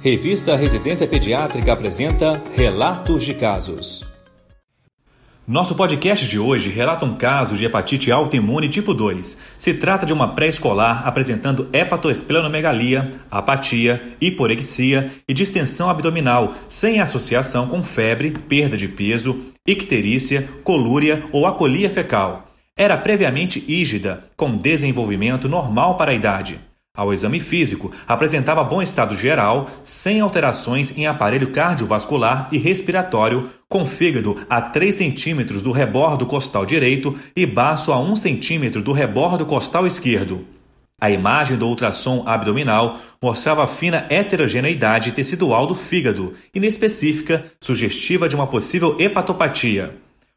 Revista Residência Pediátrica apresenta Relatos de Casos. Nosso podcast de hoje relata um caso de hepatite autoimune tipo 2. Se trata de uma pré-escolar apresentando hepatoesplenomegalia, apatia, hiporexia e distensão abdominal, sem associação com febre, perda de peso, icterícia, colúria ou acolia fecal. Era previamente ígida, com desenvolvimento normal para a idade. Ao exame físico, apresentava bom estado geral, sem alterações em aparelho cardiovascular e respiratório, com fígado a 3 centímetros do rebordo costal direito e baço a 1 centímetro do rebordo costal esquerdo. A imagem do ultrassom abdominal mostrava fina heterogeneidade tecidual do fígado, inespecífica, sugestiva de uma possível hepatopatia.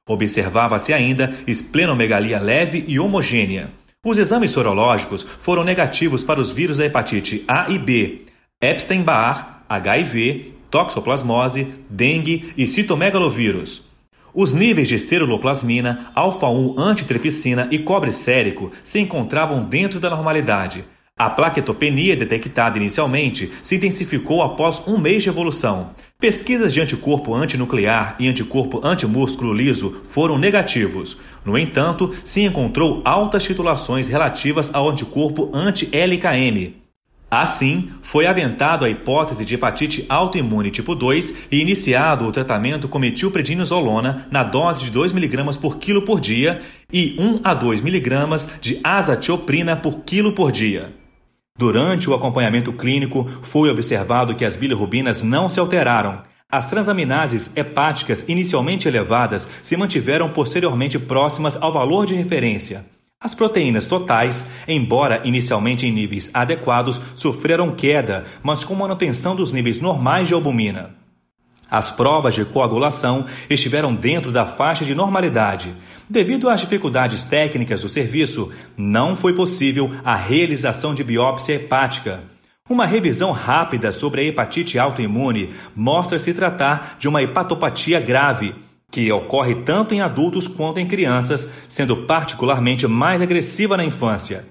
Observava-se ainda esplenomegalia leve e homogênea. Os exames sorológicos foram negativos para os vírus da hepatite A e B, Epstein-Barr, HIV, toxoplasmose, dengue e citomegalovírus. Os níveis de esteroloplasmina, alfa-1 antitripsina e cobre sérico se encontravam dentro da normalidade. A plaquetopenia detectada inicialmente se intensificou após um mês de evolução. Pesquisas de anticorpo antinuclear e anticorpo antimúsculo liso foram negativos. No entanto, se encontrou altas titulações relativas ao anticorpo anti-LKM. Assim, foi aventado a hipótese de hepatite autoimune tipo 2 e iniciado o tratamento com metilprednisolona na dose de 2 mg por quilo por dia e 1 a 2 mg de azatioprina por quilo por dia. Durante o acompanhamento clínico, foi observado que as bilirrubinas não se alteraram. As transaminases hepáticas inicialmente elevadas se mantiveram posteriormente próximas ao valor de referência. As proteínas totais, embora inicialmente em níveis adequados, sofreram queda, mas com manutenção dos níveis normais de albumina. As provas de coagulação estiveram dentro da faixa de normalidade. Devido às dificuldades técnicas do serviço, não foi possível a realização de biópsia hepática. Uma revisão rápida sobre a hepatite autoimune mostra se tratar de uma hepatopatia grave, que ocorre tanto em adultos quanto em crianças, sendo particularmente mais agressiva na infância.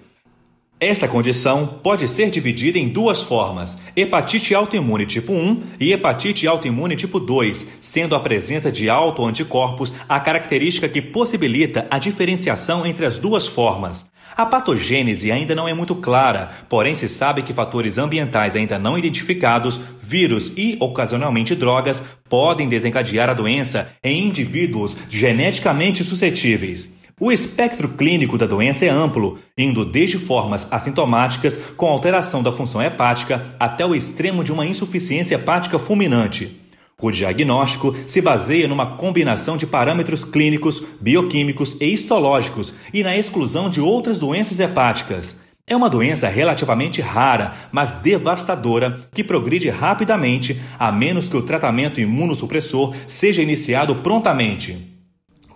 Esta condição pode ser dividida em duas formas: hepatite autoimune tipo 1 e hepatite autoimune tipo 2, sendo a presença de autoanticorpos a característica que possibilita a diferenciação entre as duas formas. A patogênese ainda não é muito clara, porém se sabe que fatores ambientais ainda não identificados, vírus e ocasionalmente drogas podem desencadear a doença em indivíduos geneticamente suscetíveis. O espectro clínico da doença é amplo, indo desde formas assintomáticas com alteração da função hepática até o extremo de uma insuficiência hepática fulminante. O diagnóstico se baseia numa combinação de parâmetros clínicos, bioquímicos e histológicos e na exclusão de outras doenças hepáticas. É uma doença relativamente rara, mas devastadora, que progride rapidamente, a menos que o tratamento imunossupressor seja iniciado prontamente.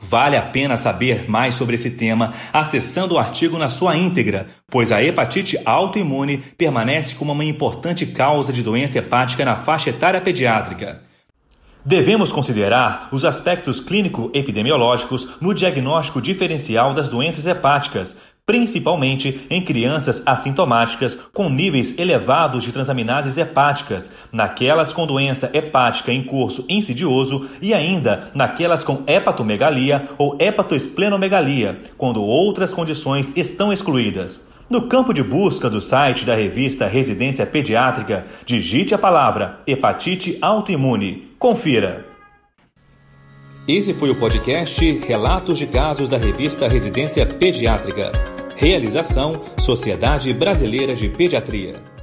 Vale a pena saber mais sobre esse tema acessando o artigo na sua íntegra, pois a hepatite autoimune permanece como uma importante causa de doença hepática na faixa etária pediátrica. Devemos considerar os aspectos clínico-epidemiológicos no diagnóstico diferencial das doenças hepáticas, principalmente em crianças assintomáticas com níveis elevados de transaminases hepáticas, naquelas com doença hepática em curso insidioso e ainda naquelas com hepatomegalia ou hepatoesplenomegalia, quando outras condições estão excluídas. No campo de busca do site da revista Residência Pediátrica, digite a palavra hepatite autoimune. Confira. Esse foi o podcast Relatos de Casos da revista Residência Pediátrica. Realização Sociedade Brasileira de Pediatria.